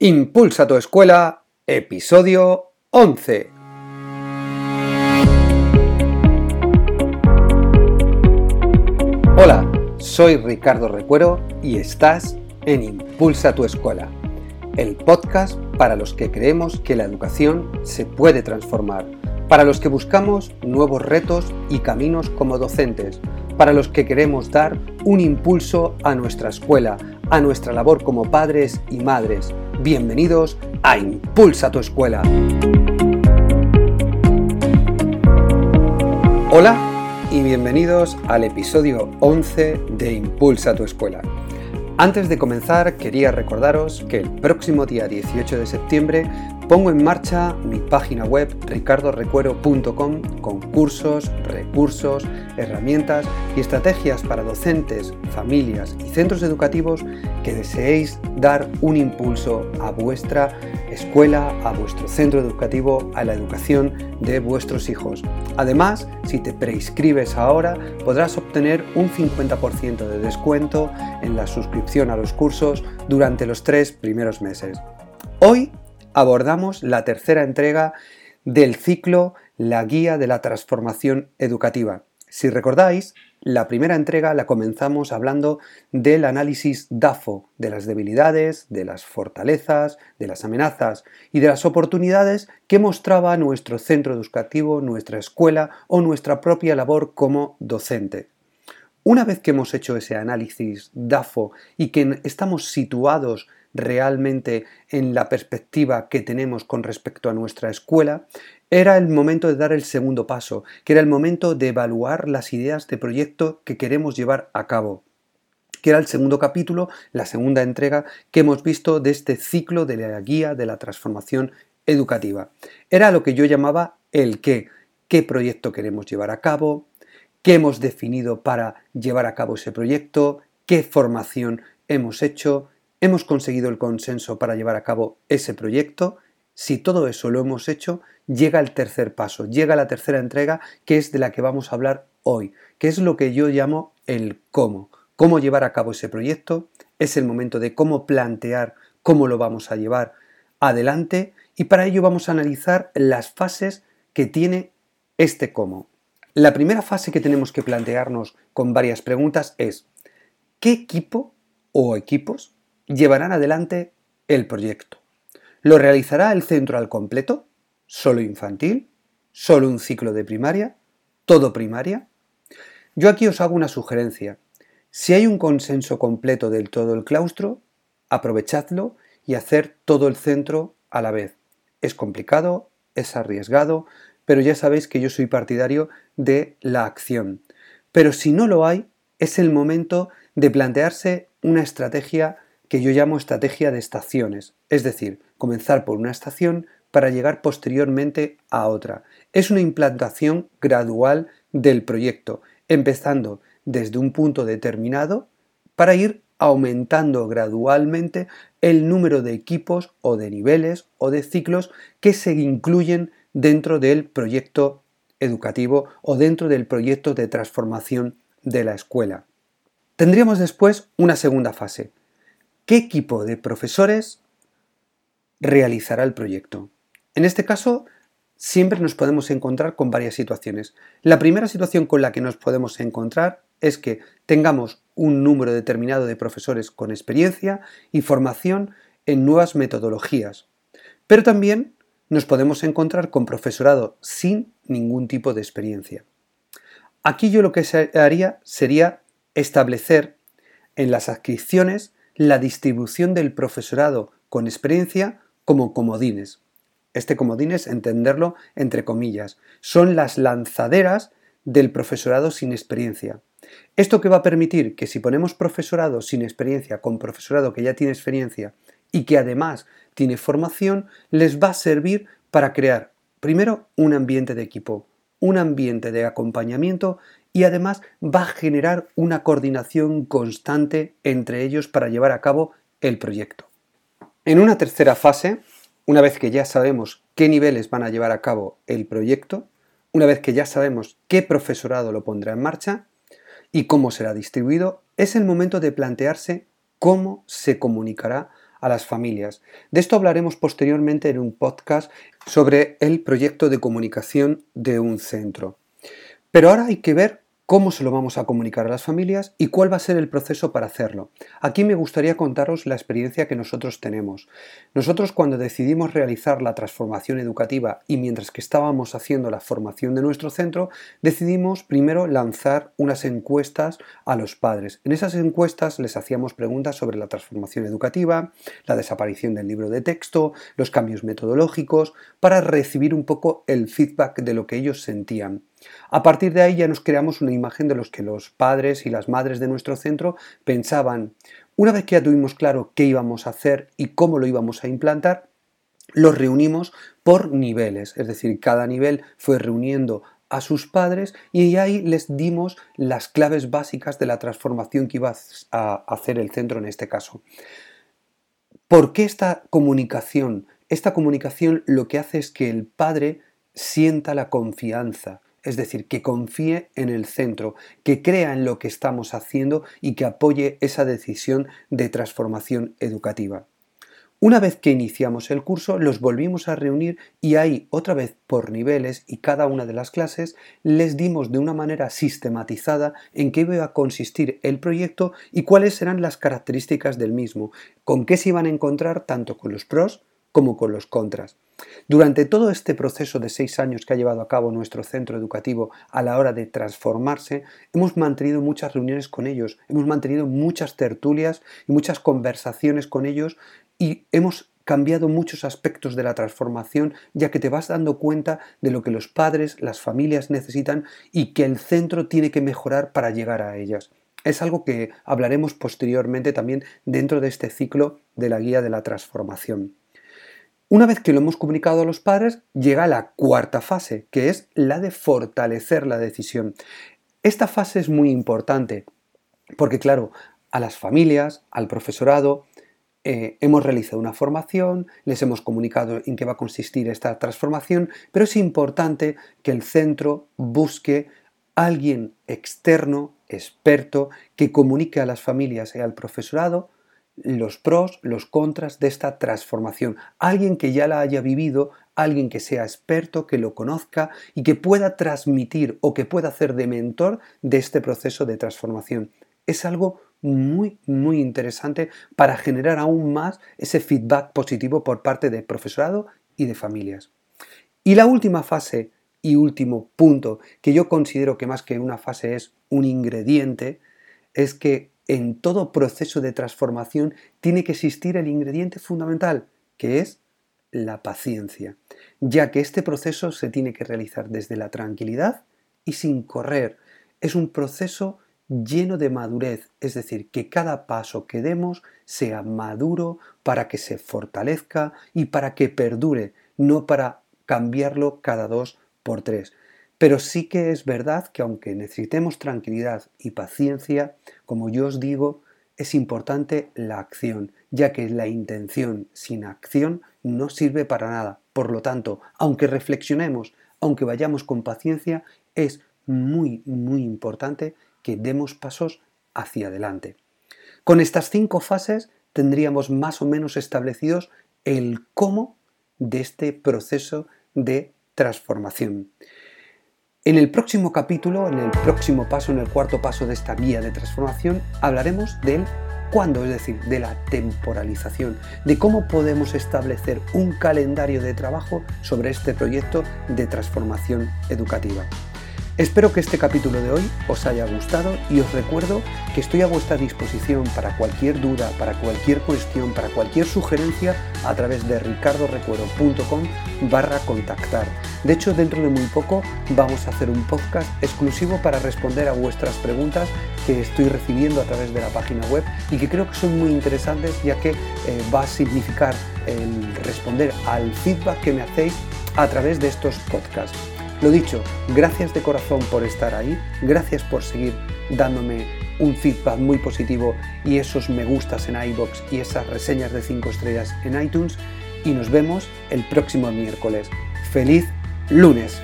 Impulsa tu escuela, episodio 11. Hola, soy Ricardo Recuero y estás en Impulsa tu escuela, el podcast para los que creemos que la educación se puede transformar, para los que buscamos nuevos retos y caminos como docentes, para los que queremos dar un impulso a nuestra escuela, a nuestra labor como padres y madres. Bienvenidos a Impulsa tu escuela. Hola y bienvenidos al episodio 11 de Impulsa tu escuela. Antes de comenzar, quería recordaros que el próximo día 18 de septiembre pongo en marcha mi página web ricardorecuero.com con cursos, recursos, herramientas y estrategias para docentes, familias y centros educativos que deseéis dar un impulso a vuestra escuela, a vuestro centro educativo, a la educación de vuestros hijos. Además, si te preinscribes ahora, podrás obtener un 50% de descuento en la suscripción a los cursos durante los tres primeros meses. Hoy abordamos la tercera entrega del ciclo La Guía de la Transformación Educativa. Si recordáis, la primera entrega la comenzamos hablando del análisis DAFO, de las debilidades, de las fortalezas, de las amenazas y de las oportunidades que mostraba nuestro centro educativo, nuestra escuela o nuestra propia labor como docente. Una vez que hemos hecho ese análisis DAFO y que estamos situados realmente en la perspectiva que tenemos con respecto a nuestra escuela, era el momento de dar el segundo paso, que era el momento de evaluar las ideas de proyecto que queremos llevar a cabo que era el segundo capítulo, la segunda entrega que hemos visto de este ciclo de la guía de la transformación educativa. Era lo que yo llamaba el qué, qué proyecto queremos llevar a cabo, qué hemos definido para llevar a cabo ese proyecto, qué formación hemos hecho, hemos conseguido el consenso para llevar a cabo ese proyecto, si todo eso lo hemos hecho, llega el tercer paso, llega la tercera entrega, que es de la que vamos a hablar hoy, que es lo que yo llamo el cómo. Cómo llevar a cabo ese proyecto, es el momento de cómo plantear cómo lo vamos a llevar adelante y para ello vamos a analizar las fases que tiene este cómo. La primera fase que tenemos que plantearnos con varias preguntas es ¿qué equipo o equipos llevarán adelante el proyecto. ¿Lo realizará el centro al completo? ¿Solo infantil? ¿Solo un ciclo de primaria? ¿Todo primaria? Yo aquí os hago una sugerencia. Si hay un consenso completo del todo el claustro, aprovechadlo y hacer todo el centro a la vez. Es complicado, es arriesgado, pero ya sabéis que yo soy partidario de la acción. Pero si no lo hay, es el momento de plantearse una estrategia que yo llamo estrategia de estaciones, es decir, comenzar por una estación para llegar posteriormente a otra. Es una implantación gradual del proyecto, empezando desde un punto determinado para ir aumentando gradualmente el número de equipos o de niveles o de ciclos que se incluyen dentro del proyecto educativo o dentro del proyecto de transformación de la escuela. Tendríamos después una segunda fase, ¿Qué equipo de profesores realizará el proyecto? En este caso, siempre nos podemos encontrar con varias situaciones. La primera situación con la que nos podemos encontrar es que tengamos un número determinado de profesores con experiencia y formación en nuevas metodologías. Pero también nos podemos encontrar con profesorado sin ningún tipo de experiencia. Aquí yo lo que haría sería establecer en las adscripciones la distribución del profesorado con experiencia como comodines. Este comodines, entenderlo entre comillas, son las lanzaderas del profesorado sin experiencia. Esto que va a permitir que si ponemos profesorado sin experiencia con profesorado que ya tiene experiencia y que además tiene formación, les va a servir para crear primero un ambiente de equipo, un ambiente de acompañamiento y además va a generar una coordinación constante entre ellos para llevar a cabo el proyecto. En una tercera fase, una vez que ya sabemos qué niveles van a llevar a cabo el proyecto, una vez que ya sabemos qué profesorado lo pondrá en marcha y cómo será distribuido, es el momento de plantearse cómo se comunicará a las familias. De esto hablaremos posteriormente en un podcast sobre el proyecto de comunicación de un centro. Pero ahora hay que ver cómo se lo vamos a comunicar a las familias y cuál va a ser el proceso para hacerlo. Aquí me gustaría contaros la experiencia que nosotros tenemos. Nosotros cuando decidimos realizar la transformación educativa y mientras que estábamos haciendo la formación de nuestro centro, decidimos primero lanzar unas encuestas a los padres. En esas encuestas les hacíamos preguntas sobre la transformación educativa, la desaparición del libro de texto, los cambios metodológicos, para recibir un poco el feedback de lo que ellos sentían. A partir de ahí ya nos creamos una imagen de los que los padres y las madres de nuestro centro pensaban. Una vez que ya tuvimos claro qué íbamos a hacer y cómo lo íbamos a implantar, los reunimos por niveles, es decir, cada nivel fue reuniendo a sus padres y ahí les dimos las claves básicas de la transformación que iba a hacer el centro en este caso. ¿Por qué esta comunicación? Esta comunicación lo que hace es que el padre sienta la confianza, es decir, que confíe en el centro, que crea en lo que estamos haciendo y que apoye esa decisión de transformación educativa. Una vez que iniciamos el curso, los volvimos a reunir y ahí, otra vez por niveles y cada una de las clases, les dimos de una manera sistematizada en qué iba a consistir el proyecto y cuáles eran las características del mismo, con qué se iban a encontrar tanto con los pros como con los contras. Durante todo este proceso de seis años que ha llevado a cabo nuestro centro educativo a la hora de transformarse, hemos mantenido muchas reuniones con ellos, hemos mantenido muchas tertulias y muchas conversaciones con ellos y hemos cambiado muchos aspectos de la transformación ya que te vas dando cuenta de lo que los padres, las familias necesitan y que el centro tiene que mejorar para llegar a ellas. Es algo que hablaremos posteriormente también dentro de este ciclo de la guía de la transformación. Una vez que lo hemos comunicado a los padres, llega la cuarta fase, que es la de fortalecer la decisión. Esta fase es muy importante porque, claro, a las familias, al profesorado, eh, hemos realizado una formación, les hemos comunicado en qué va a consistir esta transformación, pero es importante que el centro busque a alguien externo, experto, que comunique a las familias y al profesorado los pros, los contras de esta transformación. Alguien que ya la haya vivido, alguien que sea experto, que lo conozca y que pueda transmitir o que pueda hacer de mentor de este proceso de transformación. Es algo muy, muy interesante para generar aún más ese feedback positivo por parte del profesorado y de familias. Y la última fase y último punto que yo considero que más que una fase es un ingrediente, es que en todo proceso de transformación tiene que existir el ingrediente fundamental, que es la paciencia, ya que este proceso se tiene que realizar desde la tranquilidad y sin correr. Es un proceso lleno de madurez, es decir, que cada paso que demos sea maduro para que se fortalezca y para que perdure, no para cambiarlo cada dos por tres. Pero sí que es verdad que aunque necesitemos tranquilidad y paciencia, como yo os digo, es importante la acción, ya que la intención sin acción no sirve para nada. Por lo tanto, aunque reflexionemos, aunque vayamos con paciencia, es muy, muy importante que demos pasos hacia adelante. Con estas cinco fases tendríamos más o menos establecidos el cómo de este proceso de transformación. En el próximo capítulo, en el próximo paso, en el cuarto paso de esta guía de transformación, hablaremos del cuándo, es decir, de la temporalización, de cómo podemos establecer un calendario de trabajo sobre este proyecto de transformación educativa. Espero que este capítulo de hoy os haya gustado y os recuerdo que estoy a vuestra disposición para cualquier duda, para cualquier cuestión, para cualquier sugerencia a través de ricardorecuero.com barra contactar. De hecho, dentro de muy poco vamos a hacer un podcast exclusivo para responder a vuestras preguntas que estoy recibiendo a través de la página web y que creo que son muy interesantes ya que eh, va a significar responder al feedback que me hacéis a través de estos podcasts. Lo dicho, gracias de corazón por estar ahí, gracias por seguir dándome un feedback muy positivo y esos me gustas en iBox y esas reseñas de 5 estrellas en iTunes y nos vemos el próximo miércoles. ¡Feliz lunes!